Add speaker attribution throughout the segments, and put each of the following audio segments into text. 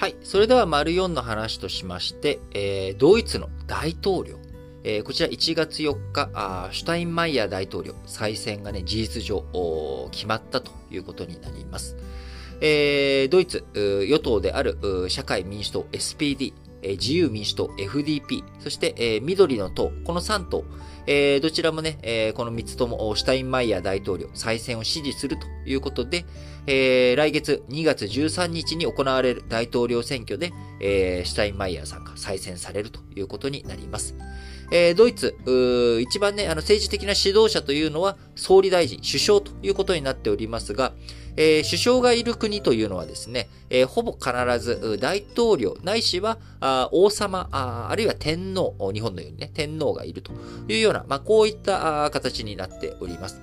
Speaker 1: はい。それでは、丸4の話としまして、えー、ドイツの大統領。えー、こちら1月4日あ、シュタインマイヤー大統領、再選がね、事実上、決まったということになります。えー、ドイツ、与党である社会民主党 SPD、自由民主党 FDP、そして、えー、緑の党、この3党、えー、どちらもね、えー、この3つともシュタインマイヤー大統領再選を支持するということで、えー、来月2月13日に行われる大統領選挙で、えー、シュタインマイヤーさんが再選されるということになります。えー、ドイツ、一番ね、あの政治的な指導者というのは総理大臣、首相ということになっておりますが、えー、首相がいる国というのはですね、えー、ほぼ必ず大統領ないしは王様あ、あるいは天皇、日本のようにね、天皇がいるというような、まあ、こういった形になっております。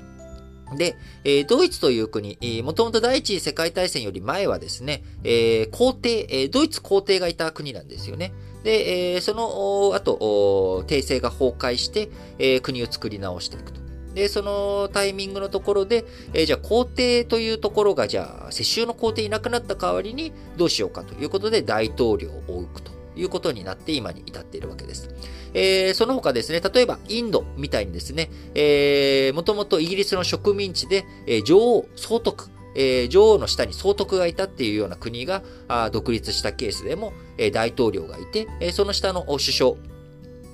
Speaker 1: で、えー、ドイツという国、もともと第一次世界大戦より前はですね、えー、皇帝、えー、ドイツ皇帝がいた国なんですよね。で、えー、その後、帝政が崩壊して、えー、国を作り直していくと。で、そのタイミングのところで、えー、じゃあ皇帝というところが、じゃあ世襲の皇帝いなくなった代わりにどうしようかということで大統領を置くということになって今に至っているわけです。えー、その他ですね、例えばインドみたいにですね、えー、もともとイギリスの植民地で、えー、女王総督、えー、女王の下に総督がいたっていうような国があ独立したケースでも、え、大統領がいて、え、その下の首相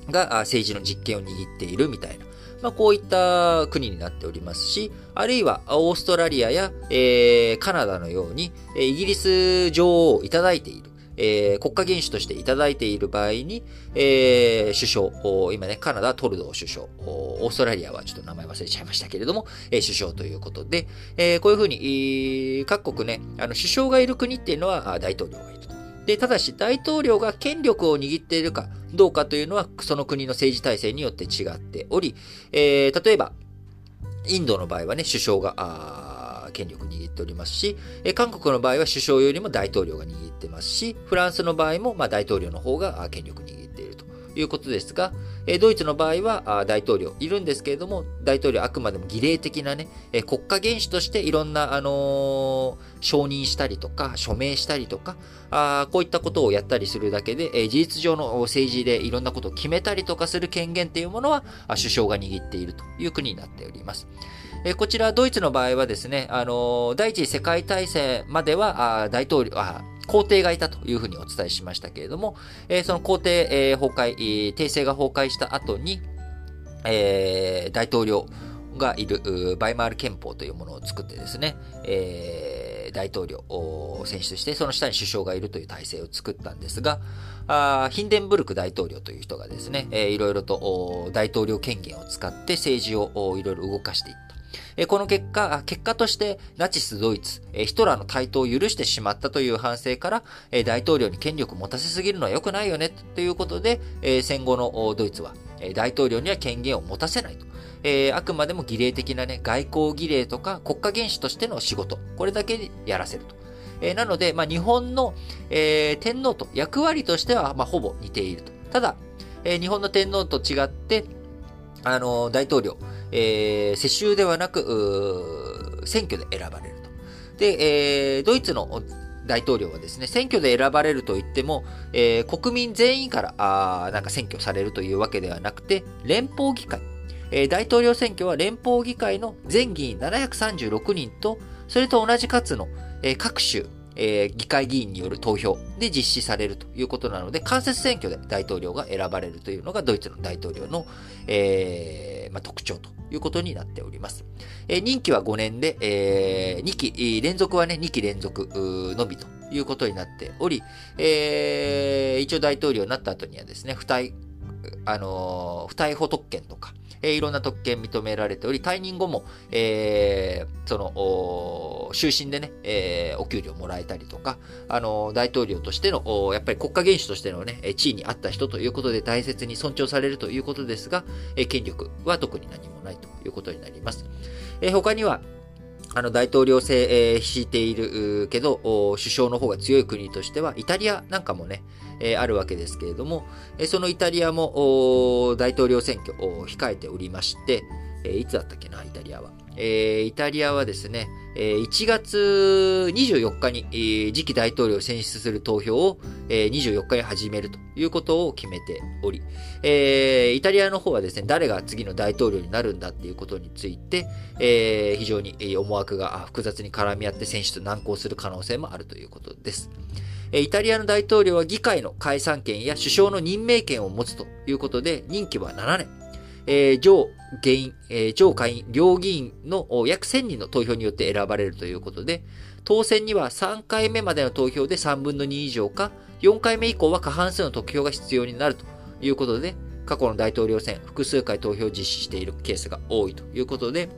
Speaker 1: が政治の実権を握っているみたいな、まあ、こういった国になっておりますし、あるいはオーストラリアや、えー、カナダのように、イギリス女王をいただいている。えー、国家元首としていただいている場合に、えー、首相、今ね、カナダトルドー首相、オーストラリアはちょっと名前忘れちゃいましたけれども、えー、首相ということで、え、こういうふうに、各国ね、あの、首相がいる国っていうのは大統領がいると。で、ただし大統領が権力を握っているかどうかというのは、その国の政治体制によって違っており、えー、例えば、インドの場合はね、首相が、権力握っておりますし、え韓国の場合は首相よりも大統領が握ってますし、フランスの場合もまあ大統領の方が権力握ってているということですが、えドイツの場合は大統領いるんですけれども、大統領はあくまでも儀礼的なね、え国家元首としていろんな、あの、承認したりとか、署名したりとか、あこういったことをやったりするだけで、え事実上の政治でいろんなことを決めたりとかする権限っていうものは、首相が握っているという国になっております。えこちら、ドイツの場合はですね、あの第一次世界大戦までは、あ大統領、あ皇帝がいたというふうにお伝えしましたけれども、えー、その皇帝、えー、崩壊、帝政が崩壊した後に、えー、大統領がいるバイマール憲法というものを作ってですね、えー、大統領を選出して、その下に首相がいるという体制を作ったんですが、あヒンデンブルク大統領という人がですね、えー、いろいろと大統領権限を使って政治をいろいろ動かしていった。この結果、結果としてナチスドイツ、ヒトラーの台頭を許してしまったという反省から、大統領に権力を持たせすぎるのは良くないよねということで、戦後のドイツは大統領には権限を持たせないとえ。あくまでも儀礼的なね、外交儀礼とか国家元首としての仕事、これだけやらせると。えなので、まあ、日本の、えー、天皇と役割としては、まあ、ほぼ似ていると。ただ、え、日本の天皇と違って、あの、大統領、えー、世襲ではなく、選挙で選ばれると。で、えー、ドイツの大統領はですね、選挙で選ばれると言っても、えー、国民全員からあなんか選挙されるというわけではなくて、連邦議会、えー、大統領選挙は連邦議会の全議員736人と、それと同じ数の、えー、各州、えー、議会議員による投票で実施されるということなので、間接選挙で大統領が選ばれるというのがドイツの大統領の、えーまあ、特徴ということになっております。えー、任期は5年で、えー、2期、連続はね、2期連続のみということになっており、えー、一応大統領になった後にはですね、不退、あの、不逮捕特権とか、えー、いろんな特権認められており、退任後も、えー、その、終身でね、えー、お給料もらえたりとか、あの、大統領としての、やっぱり国家元首としてのね、地位にあった人ということで大切に尊重されるということですが、え権力は特に何もないということになります。え他には、あの、大統領制、えー、敷いているけど、首相の方が強い国としては、イタリアなんかもね、え、あるわけですけれども、え、そのイタリアも大統領選挙を控えておりまして、え、いつだったっけな、イタリアは。え、イタリアはですね、え1月24日に、次期大統領を選出する投票を、え24日に始めるということを決めており、イタリアの方はですね、誰が次の大統領になるんだっていうことについて、非常に思惑が複雑に絡み合って選出難航する可能性もあるということです。イタリアの大統領は議会の解散権や首相の任命権を持つということで、任期は7年。えー、上下院、えー、上下院、両議員の約1000人の投票によって選ばれるということで、当選には3回目までの投票で3分の2以上か、4回目以降は過半数の得票が必要になるということで、過去の大統領選、複数回投票を実施しているケースが多いということで、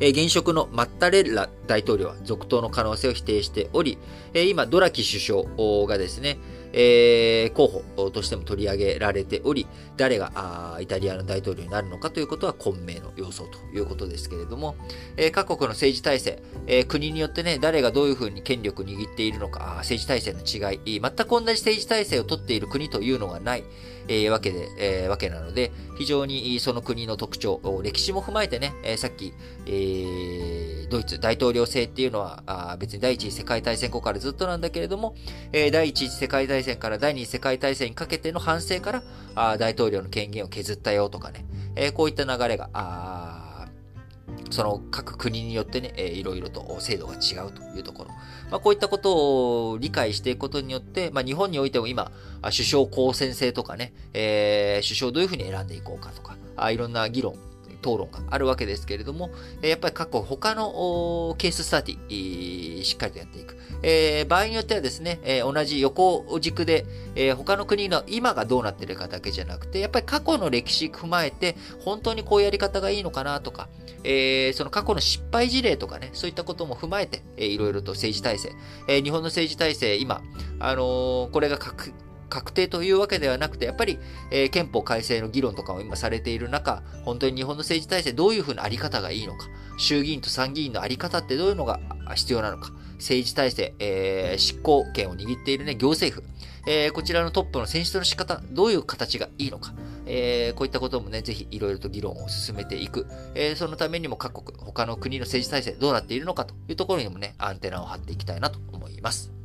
Speaker 1: えー、現職のマッタレッラ大統領は続投の可能性を否定しており、えー、今、ドラキ首相がですね、えー、候補としても取り上げられており、誰があイタリアの大統領になるのかということは混迷の要素ということですけれども、えー、各国の政治体制、えー、国によってね、誰がどういうふうに権力を握っているのか、政治体制の違い、全く同じ政治体制をとっている国というのがない、え、わけで、え、わけなので、非常にその国の特徴、歴史も踏まえてね、えー、さっき、えドイツ大統領制っていうのはあ別に第一次世界大戦後からずっとなんだけれども、え、第一次世界大戦から第二次世界大戦にかけての反省からあ大統領の権限を削ったよとかね、え、こういった流れが、あその各国によってね、えー、いろいろと制度が違うというところ。まあ、こういったことを理解していくことによって、まあ、日本においても今、首相公選制とかね、え、首相どういうふうに選んでいこうかとか、あいろんな議論、討論があるわけですけれども、やっぱり過去他のケーススタディ、しっかりとやっていく。えー、場合によってはですね、え、同じ横軸で、え、他の国の今がどうなってるかだけじゃなくて、やっぱり過去の歴史踏まえて、本当にこうやり方がいいのかなとか、えー、その過去の失敗事例とかね、そういったことも踏まえて、えー、いろいろと政治体制、え、日本の政治体制、今、あのー、これが確確定というわけではなくて、やっぱり、えー、憲法改正の議論とかも今されている中、本当に日本の政治体制どういうふうなあり方がいいのか、衆議院と参議院のあり方ってどういうのが必要なのか、政治体制、えー、執行権を握っているね、行政府、えー、こちらのトップの選出の仕方、どういう形がいいのか、えー、こういったこともね、ぜひいろいろと議論を進めていく。えー、そのためにも各国、他の国の政治体制どうなっているのかというところにもね、アンテナを張っていきたいなと思います。